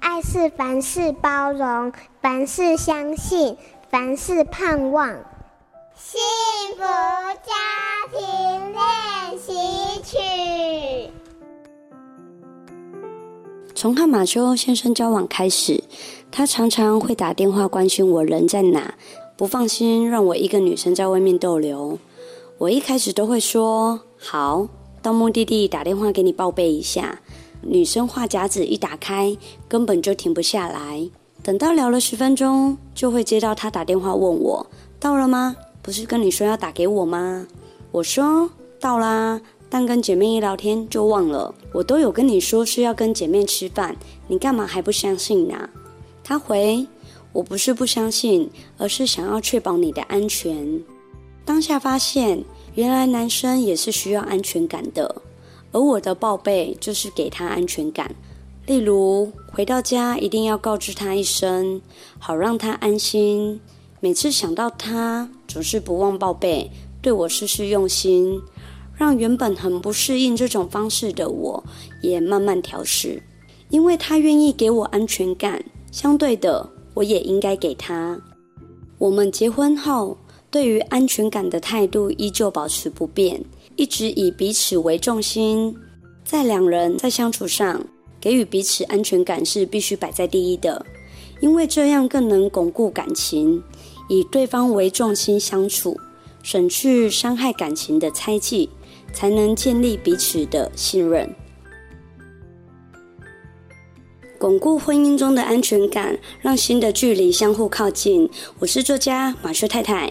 爱是凡事包容，凡事相信，凡事盼望。幸福家庭练习曲。从和马修先生交往开始，他常常会打电话关心我人在哪，不放心让我一个女生在外面逗留。我一开始都会说好，到目的地打电话给你报备一下。女生话匣子一打开，根本就停不下来。等到聊了十分钟，就会接到他打电话问我到了吗？不是跟你说要打给我吗？我说到啦，但跟姐妹一聊天就忘了。我都有跟你说是要跟姐妹吃饭，你干嘛还不相信呢？他回：我不是不相信，而是想要确保你的安全。当下发现，原来男生也是需要安全感的，而我的报备就是给他安全感。例如回到家一定要告知他一声，好让他安心。每次想到他，总是不忘报备，对我事事用心，让原本很不适应这种方式的我，也慢慢调试。因为他愿意给我安全感，相对的，我也应该给他。我们结婚后，对于安全感的态度依旧保持不变，一直以彼此为重心。在两人在相处上，给予彼此安全感是必须摆在第一的，因为这样更能巩固感情。以对方为重心相处，省去伤害感情的猜忌，才能建立彼此的信任，巩固婚姻中的安全感，让心的距离相互靠近。我是作家马修太太。